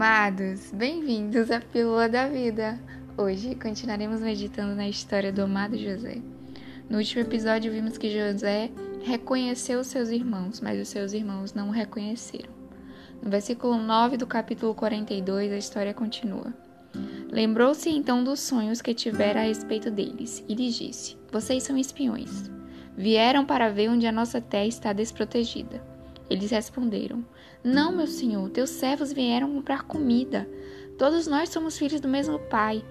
Amados, bem-vindos à Pílula da Vida. Hoje continuaremos meditando na história do amado José. No último episódio, vimos que José reconheceu seus irmãos, mas os seus irmãos não o reconheceram. No versículo 9 do capítulo 42, a história continua. Lembrou-se então dos sonhos que tivera a respeito deles e lhes disse: Vocês são espiões. Vieram para ver onde a nossa terra está desprotegida. Eles responderam: Não, meu senhor, teus servos vieram comprar comida. Todos nós somos filhos do mesmo pai.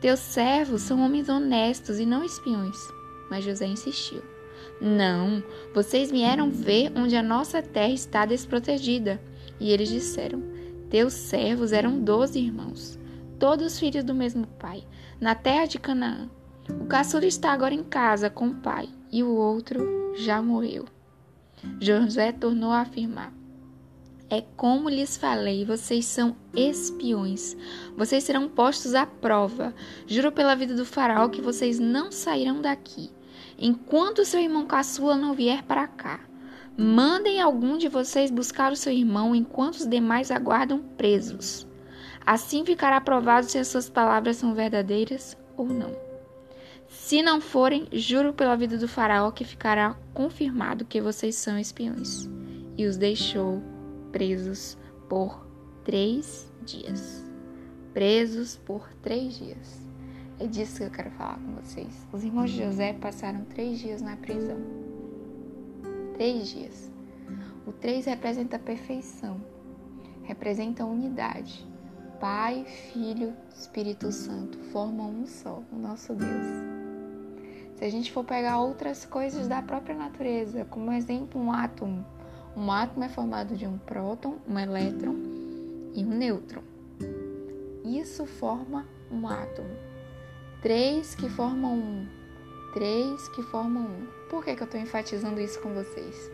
Teus servos são homens honestos e não espiões. Mas José insistiu: Não, vocês vieram ver onde a nossa terra está desprotegida. E eles disseram: Teus servos eram doze irmãos todos filhos do mesmo pai, na terra de Canaã. O caçula está agora em casa com o pai, e o outro já morreu. José tornou a afirmar: É como lhes falei, vocês são espiões. Vocês serão postos à prova. Juro pela vida do faraó que vocês não sairão daqui, enquanto seu irmão caçula não vier para cá. Mandem algum de vocês buscar o seu irmão enquanto os demais aguardam presos. Assim ficará provado se as suas palavras são verdadeiras ou não. Se não forem, juro pela vida do Faraó que ficará confirmado que vocês são espiões. E os deixou presos por três dias. Presos por três dias. É disso que eu quero falar com vocês. Os irmãos de José passaram três dias na prisão. Três dias. O três representa a perfeição, representa a unidade. Pai, Filho, Espírito Santo formam um só, o nosso Deus. Se a gente for pegar outras coisas da própria natureza, como exemplo, um átomo. Um átomo é formado de um próton, um elétron e um nêutron. Isso forma um átomo. Três que formam um. Três que formam um. Por que, que eu estou enfatizando isso com vocês?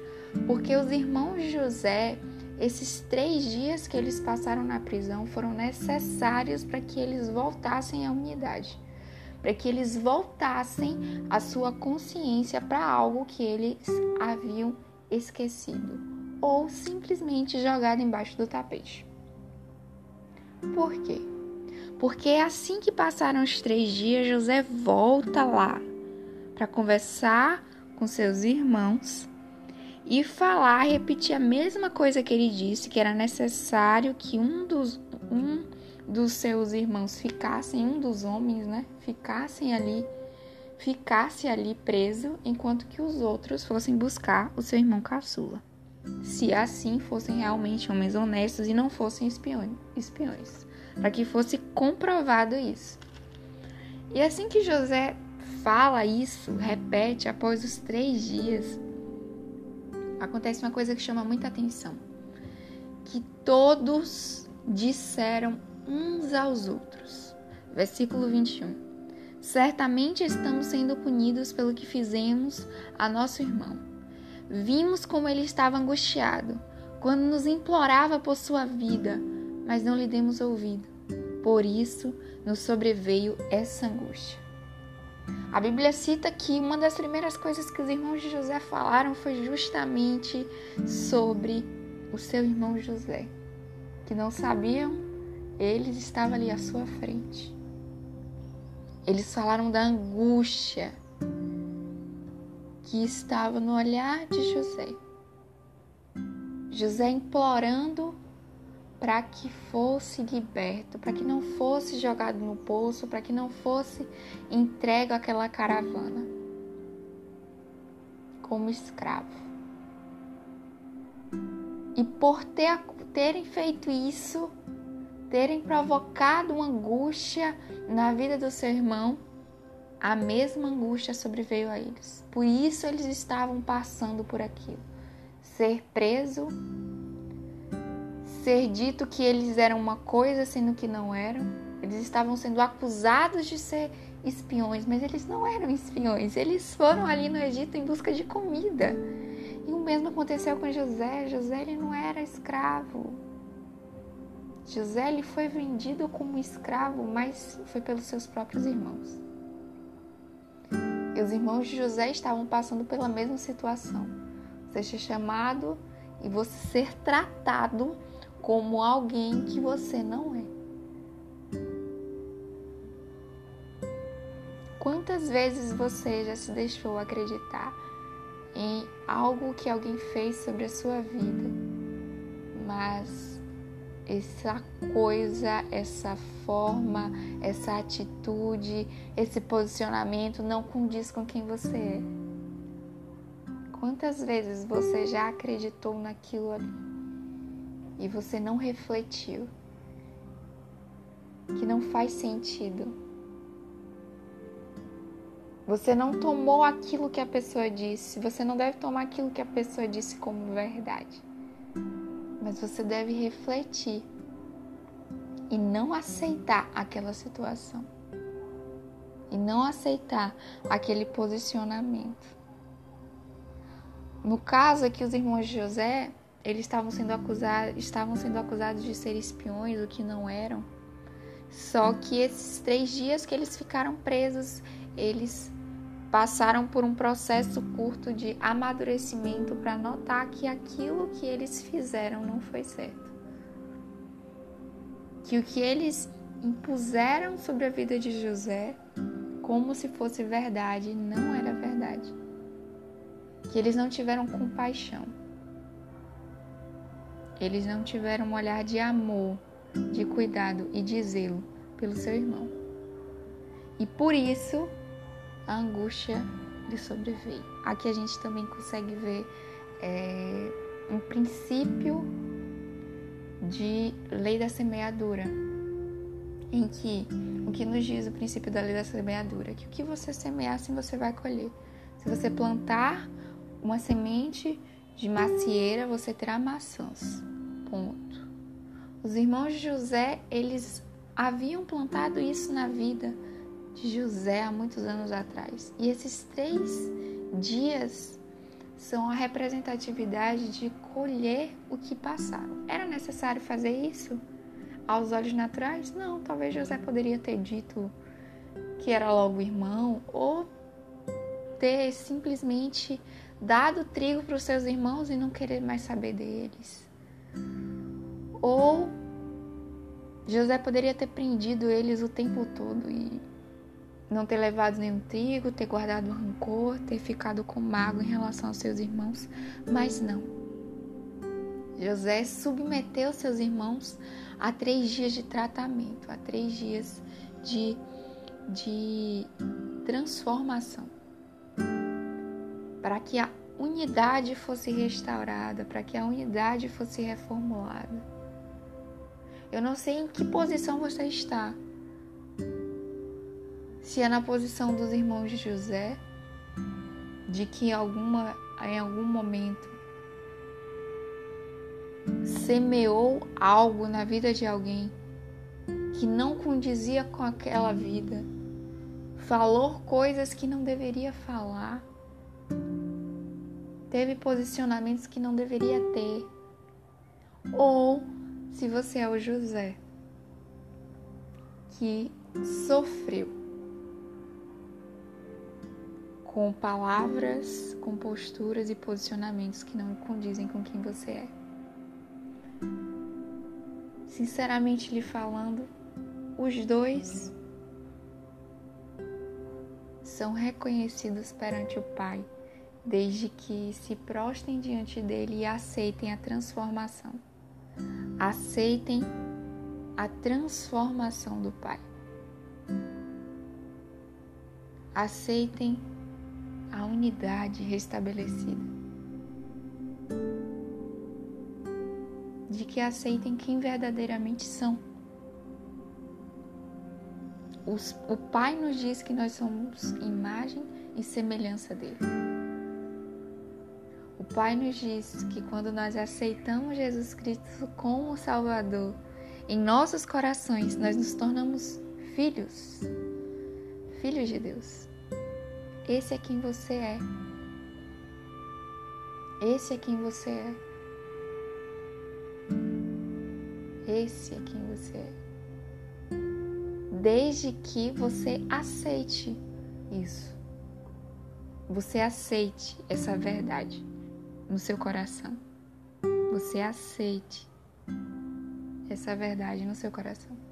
Porque os irmãos José esses três dias que eles passaram na prisão foram necessários para que eles voltassem à unidade, para que eles voltassem a sua consciência para algo que eles haviam esquecido ou simplesmente jogado embaixo do tapete. Por quê? Porque é assim que passaram os três dias, José volta lá para conversar com seus irmãos e falar, repetir a mesma coisa que ele disse, que era necessário que um dos, um dos seus irmãos ficassem, um dos homens, né, ficassem ali, ficasse ali preso, enquanto que os outros fossem buscar o seu irmão caçula. Se assim fossem realmente homens honestos e não fossem espiões, espiões para que fosse comprovado isso. E assim que José fala isso, repete após os três dias, acontece uma coisa que chama muita atenção: que todos disseram uns aos outros. Versículo 21. Certamente estamos sendo punidos pelo que fizemos a nosso irmão. Vimos como ele estava angustiado quando nos implorava por sua vida, mas não lhe demos ouvido. Por isso nos sobreveio essa angústia. A Bíblia cita que uma das primeiras coisas que os irmãos de José falaram foi justamente sobre o seu irmão José, que não sabiam, eles estavam ali à sua frente. Eles falaram da angústia que estava no olhar de José. José implorando para que fosse liberto, para que não fosse jogado no poço, para que não fosse entregue àquela caravana como escravo. E por ter, terem feito isso, terem provocado uma angústia na vida do seu irmão, a mesma angústia sobreveio a eles. Por isso eles estavam passando por aquilo. Ser preso ser dito que eles eram uma coisa sendo que não eram. Eles estavam sendo acusados de ser espiões, mas eles não eram espiões. Eles foram ali no Egito em busca de comida. E o mesmo aconteceu com José. José ele não era escravo. José ele foi vendido como escravo, mas foi pelos seus próprios irmãos. E os irmãos de José estavam passando pela mesma situação. Você ser chamado e você ser tratado como alguém que você não é. Quantas vezes você já se deixou acreditar em algo que alguém fez sobre a sua vida, mas essa coisa, essa forma, essa atitude, esse posicionamento não condiz com quem você é? Quantas vezes você já acreditou naquilo ali e você não refletiu que não faz sentido? Você não tomou aquilo que a pessoa disse. Você não deve tomar aquilo que a pessoa disse como verdade. Mas você deve refletir e não aceitar aquela situação. E não aceitar aquele posicionamento. No caso aqui, os irmãos de José, eles estavam sendo acusados, estavam sendo acusados de ser espiões, o que não eram. Só que esses três dias que eles ficaram presos, eles passaram por um processo curto de amadurecimento para notar que aquilo que eles fizeram não foi certo. Que o que eles impuseram sobre a vida de José, como se fosse verdade, não era verdade. Que eles não tiveram compaixão. Eles não tiveram um olhar de amor, de cuidado e de zelo pelo seu irmão. E por isso a angústia lhe sobreveio. Aqui a gente também consegue ver é, um princípio de lei da semeadura, em que o que nos diz o princípio da lei da semeadura, que o que você semear, assim você vai colher. Se você plantar uma semente de macieira, você terá maçãs. Ponto. Os irmãos de José, eles haviam plantado isso na vida de José há muitos anos atrás. E esses três dias são a representatividade de colher o que passaram. Era necessário fazer isso aos olhos naturais? Não, talvez José poderia ter dito que era logo irmão ou ter simplesmente dado trigo para os seus irmãos e não querer mais saber deles. Ou José poderia ter prendido eles o tempo todo e não ter levado nenhum trigo, ter guardado rancor, ter ficado com mágoa em relação aos seus irmãos, mas não. José submeteu seus irmãos a três dias de tratamento, a três dias de, de transformação, para que a unidade fosse restaurada, para que a unidade fosse reformulada. Eu não sei em que posição você está, se é na posição dos irmãos de José, de que em, alguma, em algum momento semeou algo na vida de alguém que não condizia com aquela vida, falou coisas que não deveria falar, teve posicionamentos que não deveria ter, ou se você é o José que sofreu com palavras, com posturas e posicionamentos que não condizem com quem você é. Sinceramente lhe falando, os dois são reconhecidos perante o Pai, desde que se prostem diante dele e aceitem a transformação. Aceitem a transformação do Pai. Aceitem a unidade restabelecida. De que aceitem quem verdadeiramente são. Os, o Pai nos diz que nós somos imagem e semelhança dele. O Pai nos diz que quando nós aceitamos Jesus Cristo como Salvador, em nossos corações nós nos tornamos filhos, filhos de Deus. Esse é quem você é. Esse é quem você é. Esse é quem você é. Desde que você aceite isso. Você aceite essa verdade no seu coração. Você aceite essa verdade no seu coração.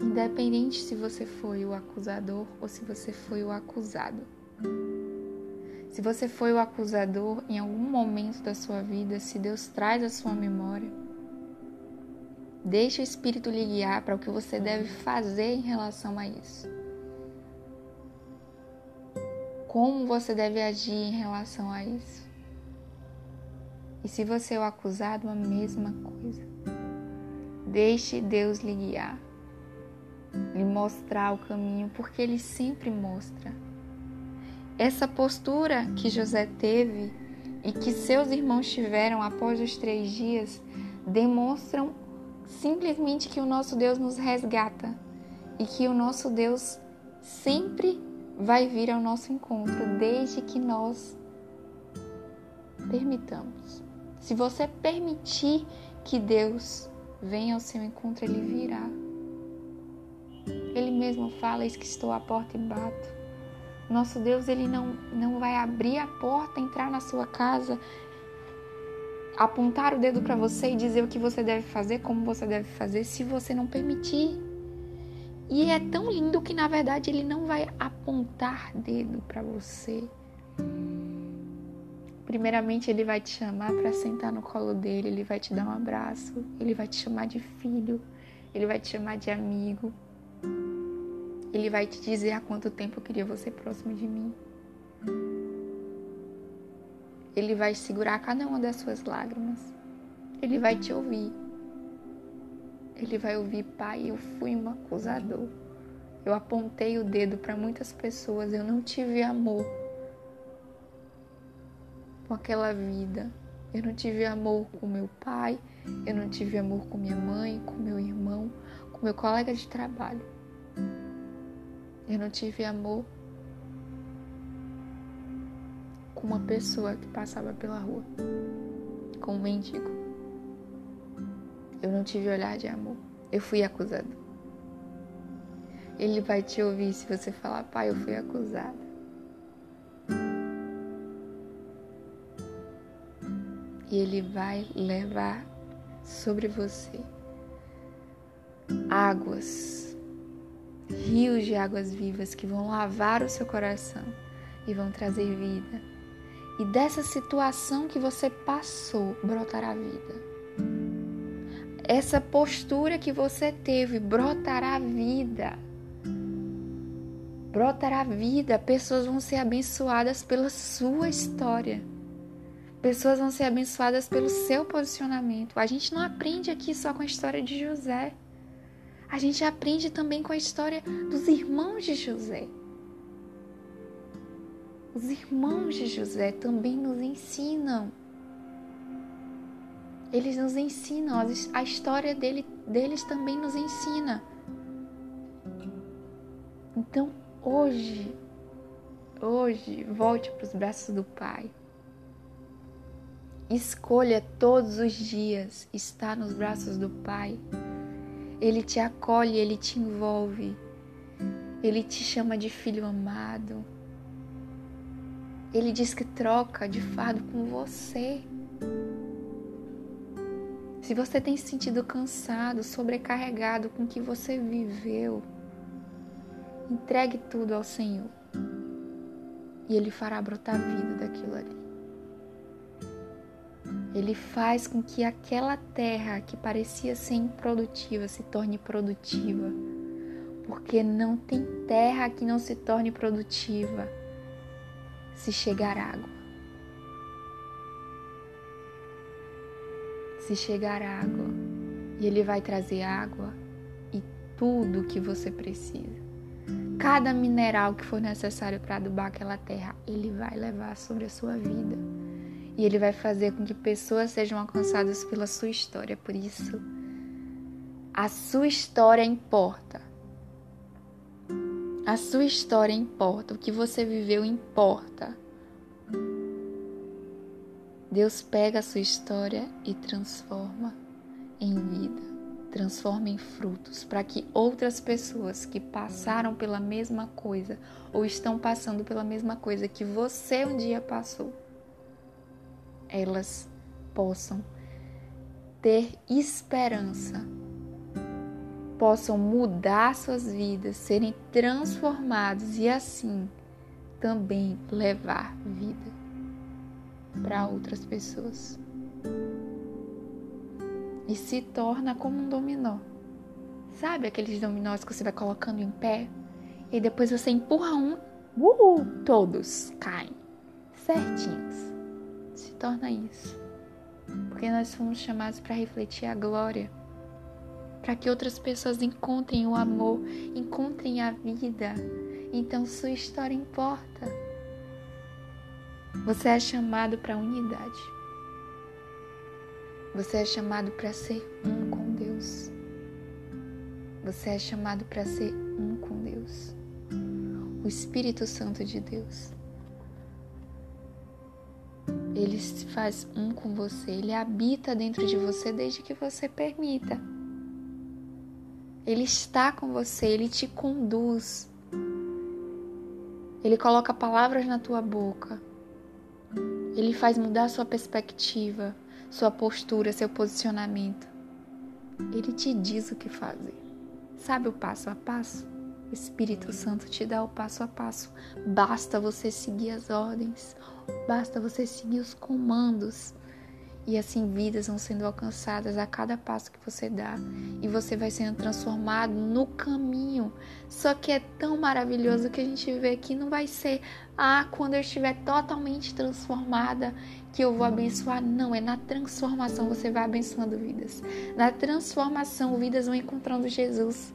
Independente se você foi o acusador ou se você foi o acusado. Se você foi o acusador em algum momento da sua vida, se Deus traz a sua memória, deixe o Espírito lhe guiar para o que você deve fazer em relação a isso. Como você deve agir em relação a isso. E se você é o acusado, a mesma coisa. Deixe Deus lhe guiar, lhe mostrar o caminho, porque Ele sempre mostra. Essa postura que José teve e que seus irmãos tiveram após os três dias demonstram simplesmente que o nosso Deus nos resgata e que o nosso Deus sempre vai vir ao nosso encontro, desde que nós permitamos. Se você permitir que Deus venha ao seu encontro, ele virá. Mesmo fala: Eis que estou à porta e bato. Nosso Deus, ele não, não vai abrir a porta, entrar na sua casa, apontar o dedo para você e dizer o que você deve fazer, como você deve fazer, se você não permitir. E é tão lindo que na verdade ele não vai apontar dedo para você. Primeiramente, ele vai te chamar para sentar no colo dele, ele vai te dar um abraço, ele vai te chamar de filho, ele vai te chamar de amigo. Ele vai te dizer há quanto tempo eu queria você próximo de mim. Ele vai segurar cada uma das suas lágrimas. Ele vai te ouvir. Ele vai ouvir, pai, eu fui um acusador. Eu apontei o dedo para muitas pessoas, eu não tive amor com aquela vida. Eu não tive amor com meu pai, eu não tive amor com minha mãe, com meu irmão, com meu colega de trabalho. Eu não tive amor com uma pessoa que passava pela rua, com um mendigo. Eu não tive olhar de amor. Eu fui acusado. Ele vai te ouvir se você falar, pai, eu fui acusada. e Ele vai levar sobre você águas, rios de águas vivas que vão lavar o seu coração e vão trazer vida. E dessa situação que você passou, brotará vida. Essa postura que você teve brotará vida. Brotará vida. Pessoas vão ser abençoadas pela sua história. Pessoas vão ser abençoadas pelo seu posicionamento. A gente não aprende aqui só com a história de José. A gente aprende também com a história dos irmãos de José. Os irmãos de José também nos ensinam. Eles nos ensinam, a história dele, deles também nos ensina. Então, hoje, hoje, volte para os braços do Pai. Escolha todos os dias estar nos braços do Pai. Ele te acolhe, ele te envolve. Ele te chama de filho amado. Ele diz que troca de fardo com você. Se você tem se sentido cansado, sobrecarregado com o que você viveu, entregue tudo ao Senhor. E Ele fará brotar vida daquilo ali. Ele faz com que aquela terra que parecia ser improdutiva se torne produtiva. Porque não tem terra que não se torne produtiva se chegar água. Se chegar água, e ele vai trazer água e tudo que você precisa. Cada mineral que for necessário para adubar aquela terra, ele vai levar sobre a sua vida e Ele vai fazer com que pessoas sejam alcançadas pela sua história. Por isso, a sua história importa. A sua história importa. O que você viveu importa. Deus pega a sua história e transforma em vida, transforma em frutos, para que outras pessoas que passaram pela mesma coisa ou estão passando pela mesma coisa que você um dia passou, elas possam ter esperança, possam mudar suas vidas, serem transformados e assim também levar vida para outras pessoas. E se torna como um dominó. Sabe aqueles dominós que você vai colocando em pé e depois você empurra um, uhul, todos caem certinhos. Torna isso. Porque nós fomos chamados para refletir a glória, para que outras pessoas encontrem o amor, encontrem a vida. Então sua história importa. Você é chamado para unidade. Você é chamado para ser um com Deus. Você é chamado para ser um com Deus. O Espírito Santo de Deus. Ele se faz um com você, ele habita dentro de você desde que você permita. Ele está com você, ele te conduz. Ele coloca palavras na tua boca. Ele faz mudar sua perspectiva, sua postura, seu posicionamento. Ele te diz o que fazer. Sabe o passo a passo? O Espírito Santo te dá o passo a passo. Basta você seguir as ordens, basta você seguir os comandos. E assim vidas vão sendo alcançadas a cada passo que você dá. E você vai sendo transformado no caminho. Só que é tão maravilhoso que a gente vê que não vai ser, ah, quando eu estiver totalmente transformada, que eu vou abençoar. Não, é na transformação você vai abençoando vidas. Na transformação, vidas vão encontrando Jesus.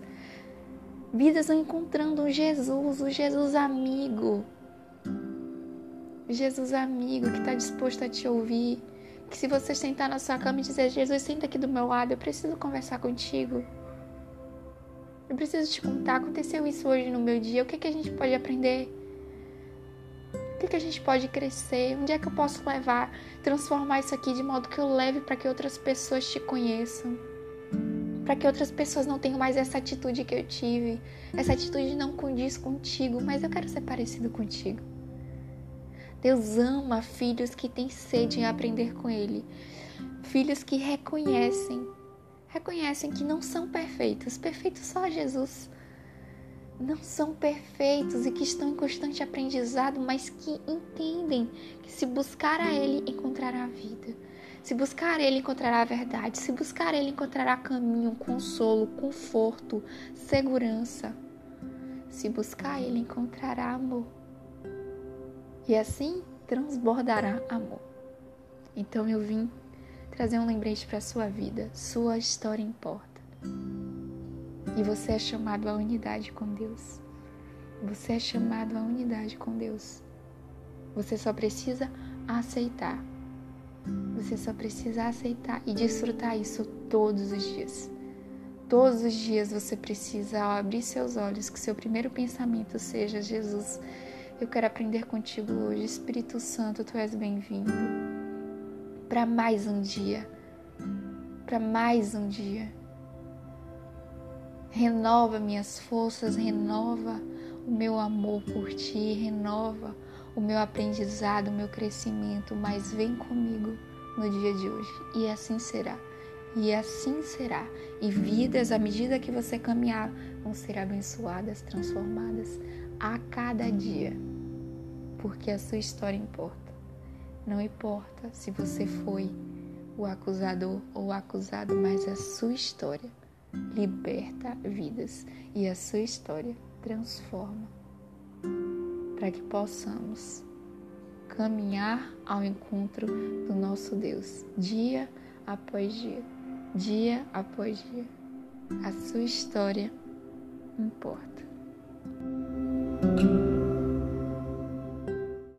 Vidas vão encontrando um Jesus, o Jesus amigo. Jesus amigo que está disposto a te ouvir que se você sentar na sua cama e dizer, Jesus, senta aqui do meu lado, eu preciso conversar contigo. Eu preciso te contar, aconteceu isso hoje no meu dia, o que, que a gente pode aprender? O que, que a gente pode crescer? Onde é que eu posso levar, transformar isso aqui de modo que eu leve para que outras pessoas te conheçam? Para que outras pessoas não tenham mais essa atitude que eu tive. Essa atitude não condiz contigo, mas eu quero ser parecido contigo. Deus ama filhos que têm sede em aprender com Ele. Filhos que reconhecem, reconhecem que não são perfeitos, perfeitos só Jesus. Não são perfeitos e que estão em constante aprendizado, mas que entendem que se buscar a Ele encontrará a vida. Se buscar Ele encontrará a verdade. Se buscar Ele encontrará caminho, consolo, conforto, segurança. Se buscar Ele encontrará amor e assim transbordará amor. Então eu vim trazer um lembrete para sua vida. Sua história importa. E você é chamado à unidade com Deus. Você é chamado à unidade com Deus. Você só precisa aceitar. Você só precisa aceitar e desfrutar isso todos os dias. Todos os dias você precisa, abrir seus olhos, que seu primeiro pensamento seja: Jesus, eu quero aprender contigo hoje. Espírito Santo, tu és bem-vindo para mais um dia. Para mais um dia. Renova minhas forças, renova o meu amor por ti, renova o meu aprendizado, o meu crescimento, mas vem comigo no dia de hoje. E assim será. E assim será. E vidas, à medida que você caminhar, vão ser abençoadas, transformadas a cada dia, porque a sua história importa. Não importa se você foi o acusador ou o acusado, mas a sua história liberta vidas e a sua história transforma para que possamos caminhar ao encontro do nosso Deus dia após dia, dia após dia. A sua história importa.